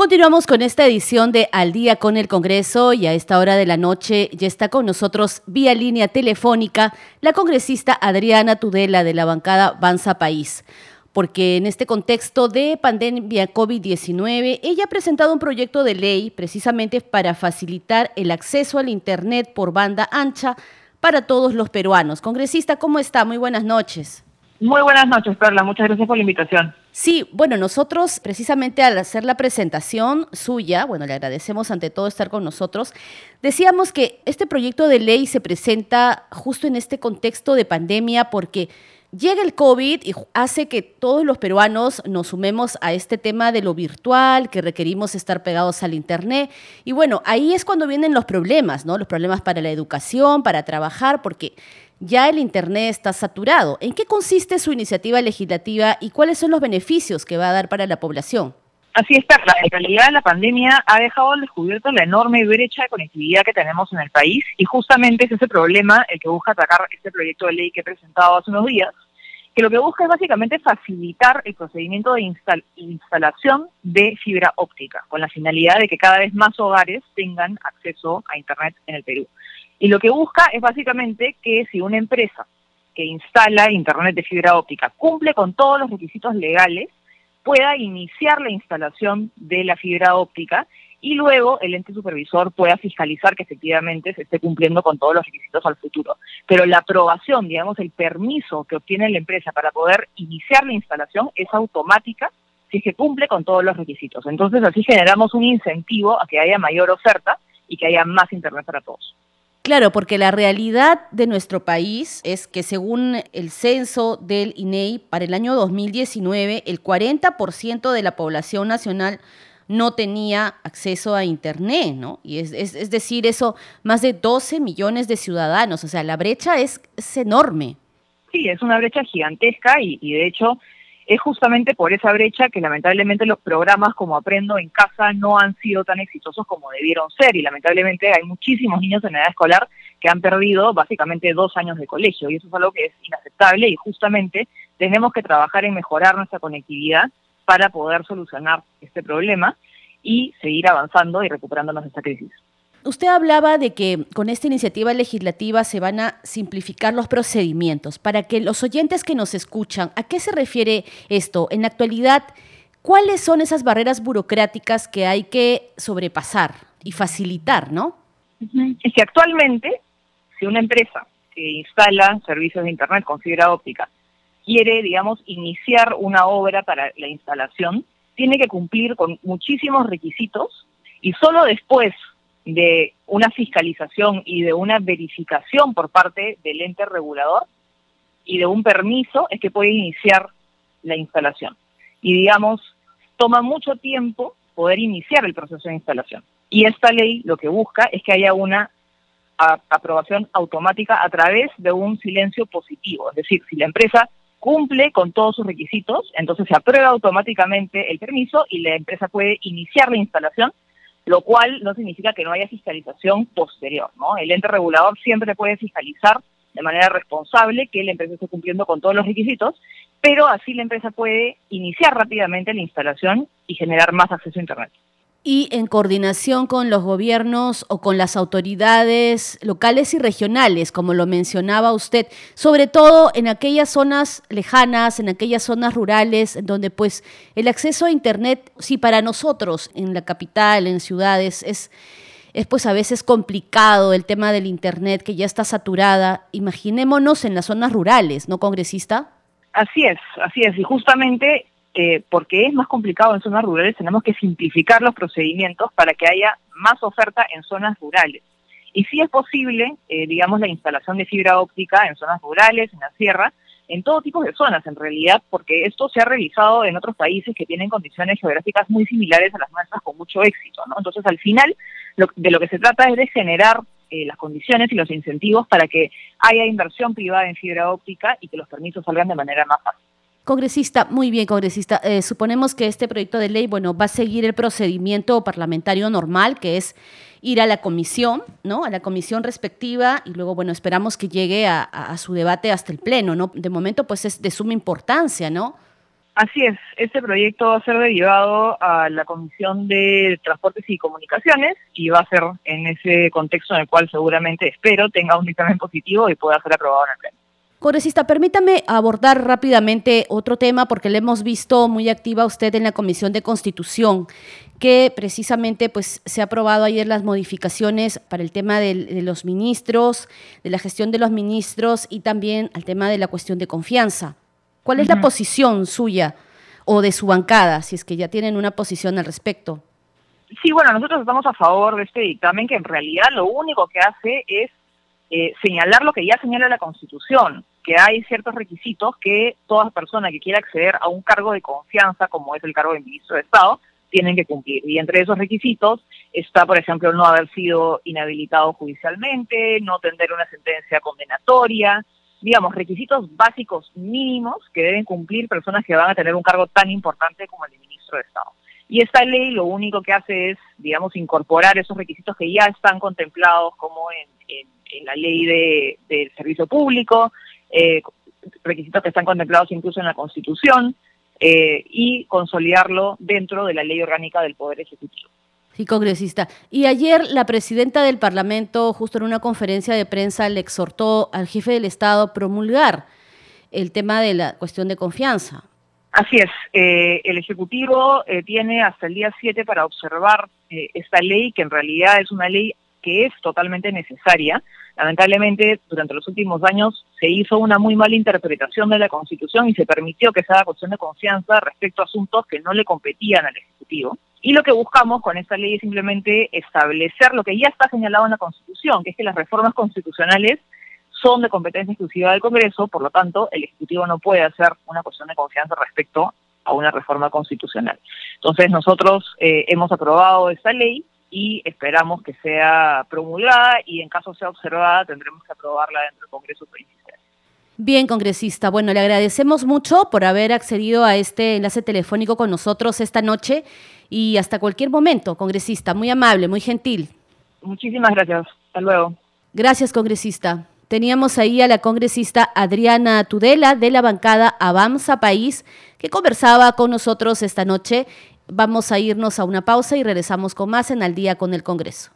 Continuamos con esta edición de Al día con el Congreso y a esta hora de la noche ya está con nosotros vía línea telefónica la congresista Adriana Tudela de la bancada Banza País. Porque en este contexto de pandemia COVID-19, ella ha presentado un proyecto de ley precisamente para facilitar el acceso al Internet por banda ancha para todos los peruanos. Congresista, ¿cómo está? Muy buenas noches. Muy buenas noches, Perla. Muchas gracias por la invitación. Sí, bueno, nosotros precisamente al hacer la presentación suya, bueno, le agradecemos ante todo estar con nosotros, decíamos que este proyecto de ley se presenta justo en este contexto de pandemia porque llega el COVID y hace que todos los peruanos nos sumemos a este tema de lo virtual, que requerimos estar pegados al Internet. Y bueno, ahí es cuando vienen los problemas, ¿no? Los problemas para la educación, para trabajar, porque ya el Internet está saturado. ¿En qué consiste su iniciativa legislativa y cuáles son los beneficios que va a dar para la población? Así es, Perla. En realidad la pandemia ha dejado al descubierto la enorme brecha de conectividad que tenemos en el país y justamente es ese problema el que busca atacar este proyecto de ley que he presentado hace unos días, que lo que busca es básicamente facilitar el procedimiento de instalación de fibra óptica, con la finalidad de que cada vez más hogares tengan acceso a Internet en el Perú. Y lo que busca es básicamente que si una empresa que instala Internet de fibra óptica cumple con todos los requisitos legales, pueda iniciar la instalación de la fibra óptica y luego el ente supervisor pueda fiscalizar que efectivamente se esté cumpliendo con todos los requisitos al futuro. Pero la aprobación, digamos, el permiso que obtiene la empresa para poder iniciar la instalación es automática si que cumple con todos los requisitos. Entonces así generamos un incentivo a que haya mayor oferta y que haya más Internet para todos. Claro, porque la realidad de nuestro país es que según el censo del INEI, e para el año 2019, el 40% de la población nacional no tenía acceso a Internet, ¿no? Y es, es, decir, eso, más de 12 millones de ciudadanos, o sea, la brecha es, enorme. Sí, es una brecha gigantesca y, y de hecho es justamente por esa brecha que lamentablemente los programas como Aprendo en Casa no han sido tan exitosos como debieron ser y lamentablemente hay muchísimos niños en edad escolar que han perdido básicamente dos años de colegio y eso es algo que es inaceptable y justamente tenemos que trabajar en mejorar nuestra conectividad para poder solucionar este problema y seguir avanzando y recuperándonos de esta crisis. Usted hablaba de que con esta iniciativa legislativa se van a simplificar los procedimientos. Para que los oyentes que nos escuchan, ¿a qué se refiere esto? En la actualidad, ¿cuáles son esas barreras burocráticas que hay que sobrepasar y facilitar, no? Es que actualmente, si una empresa que instala servicios de Internet con fibra óptica quiere, digamos, iniciar una obra para la instalación, tiene que cumplir con muchísimos requisitos y solo después de una fiscalización y de una verificación por parte del ente regulador y de un permiso es que puede iniciar la instalación. Y digamos, toma mucho tiempo poder iniciar el proceso de instalación. Y esta ley lo que busca es que haya una aprobación automática a través de un silencio positivo. Es decir, si la empresa cumple con todos sus requisitos, entonces se aprueba automáticamente el permiso y la empresa puede iniciar la instalación, lo cual no significa que no haya fiscalización posterior, ¿no? El ente regulador siempre puede fiscalizar de manera responsable que la empresa esté cumpliendo con todos los requisitos, pero así la empresa puede iniciar rápidamente la instalación y generar más acceso a Internet y en coordinación con los gobiernos o con las autoridades locales y regionales, como lo mencionaba usted, sobre todo en aquellas zonas lejanas, en aquellas zonas rurales, donde pues el acceso a Internet, sí, para nosotros en la capital, en ciudades, es, es pues a veces complicado el tema del Internet que ya está saturada. Imaginémonos en las zonas rurales, ¿no, congresista? Así es, así es. Y justamente eh, porque es más complicado en zonas rurales, tenemos que simplificar los procedimientos para que haya más oferta en zonas rurales. Y si es posible, eh, digamos, la instalación de fibra óptica en zonas rurales, en la sierra, en todo tipo de zonas en realidad, porque esto se ha realizado en otros países que tienen condiciones geográficas muy similares a las nuestras con mucho éxito. ¿no? Entonces, al final, de lo que se trata es de generar eh, las condiciones y los incentivos para que haya inversión privada en fibra óptica y que los permisos salgan de manera más fácil. Congresista, muy bien, congresista. Eh, suponemos que este proyecto de ley, bueno, va a seguir el procedimiento parlamentario normal, que es ir a la comisión, ¿no? A la comisión respectiva y luego, bueno, esperamos que llegue a, su debate hasta el pleno, ¿no? De momento, pues es de suma importancia, ¿no? Así es, este proyecto va a ser derivado a la Comisión de Transportes y Comunicaciones y va a ser en ese contexto en el cual seguramente espero tenga un dictamen positivo y pueda ser aprobado en el Pleno. Congresista, permítame abordar rápidamente otro tema porque le hemos visto muy activa usted en la Comisión de Constitución, que precisamente pues, se ha aprobado ayer las modificaciones para el tema de, de los ministros, de la gestión de los ministros y también al tema de la cuestión de confianza. ¿Cuál es la posición suya o de su bancada, si es que ya tienen una posición al respecto? Sí, bueno, nosotros estamos a favor de este dictamen que en realidad lo único que hace es eh, señalar lo que ya señala la Constitución, que hay ciertos requisitos que toda persona que quiera acceder a un cargo de confianza, como es el cargo de ministro de Estado, tienen que cumplir. Y entre esos requisitos está, por ejemplo, no haber sido inhabilitado judicialmente, no tener una sentencia condenatoria, digamos, requisitos básicos mínimos que deben cumplir personas que van a tener un cargo tan importante como el de ministro de Estado. Y esta ley lo único que hace es, digamos, incorporar esos requisitos que ya están contemplados como en, la ley de, del servicio público, eh, requisitos que están contemplados incluso en la Constitución, eh, y consolidarlo dentro de la ley orgánica del Poder Ejecutivo. Sí, congresista. Y ayer la presidenta del Parlamento, justo en una conferencia de prensa, le exhortó al jefe del Estado a promulgar el tema de la cuestión de confianza. Así es. Eh, el Ejecutivo eh, tiene hasta el día 7 para observar eh, esta ley, que en realidad es una ley que es totalmente necesaria. Lamentablemente, durante los últimos años se hizo una muy mala interpretación de la Constitución y se permitió que se haga cuestión de confianza respecto a asuntos que no le competían al Ejecutivo. Y lo que buscamos con esta ley es simplemente establecer lo que ya está señalado en la Constitución, que es que las reformas constitucionales son de competencia exclusiva del Congreso, por lo tanto, el Ejecutivo no puede hacer una cuestión de confianza respecto a una reforma constitucional. Entonces, nosotros eh, hemos aprobado esta ley y esperamos que sea promulgada y en caso sea observada tendremos que aprobarla dentro del Congreso Presidencial. Bien, congresista. Bueno, le agradecemos mucho por haber accedido a este enlace telefónico con nosotros esta noche y hasta cualquier momento, congresista. Muy amable, muy gentil. Muchísimas gracias. Hasta luego. Gracias, congresista. Teníamos ahí a la congresista Adriana Tudela de la bancada Avanza País, que conversaba con nosotros esta noche. Vamos a irnos a una pausa y regresamos con más en Al día con el Congreso.